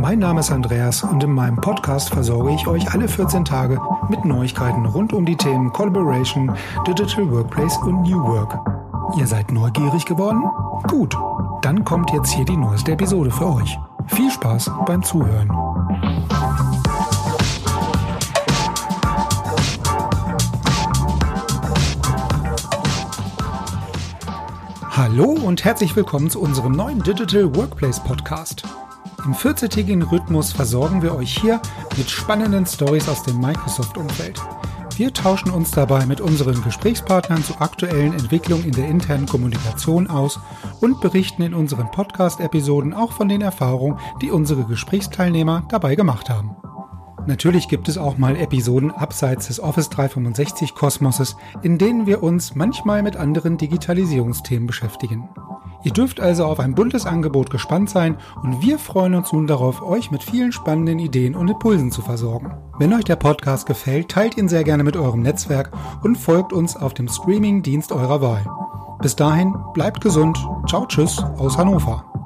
Mein Name ist Andreas und in meinem Podcast versorge ich euch alle 14 Tage mit Neuigkeiten rund um die Themen Collaboration, Digital Workplace und New Work. Ihr seid neugierig geworden? Gut, dann kommt jetzt hier die neueste Episode für euch. Viel Spaß beim Zuhören. Hallo und herzlich willkommen zu unserem neuen Digital Workplace Podcast. Im 14-tägigen Rhythmus versorgen wir euch hier mit spannenden Stories aus dem Microsoft-Umfeld. Wir tauschen uns dabei mit unseren Gesprächspartnern zu aktuellen Entwicklungen in der internen Kommunikation aus und berichten in unseren Podcast-Episoden auch von den Erfahrungen, die unsere Gesprächsteilnehmer dabei gemacht haben. Natürlich gibt es auch mal Episoden abseits des Office 365 Kosmoses, in denen wir uns manchmal mit anderen Digitalisierungsthemen beschäftigen. Ihr dürft also auf ein buntes Angebot gespannt sein und wir freuen uns nun darauf, euch mit vielen spannenden Ideen und Impulsen zu versorgen. Wenn euch der Podcast gefällt, teilt ihn sehr gerne mit eurem Netzwerk und folgt uns auf dem Streaming-Dienst eurer Wahl. Bis dahin, bleibt gesund. Ciao, tschüss aus Hannover.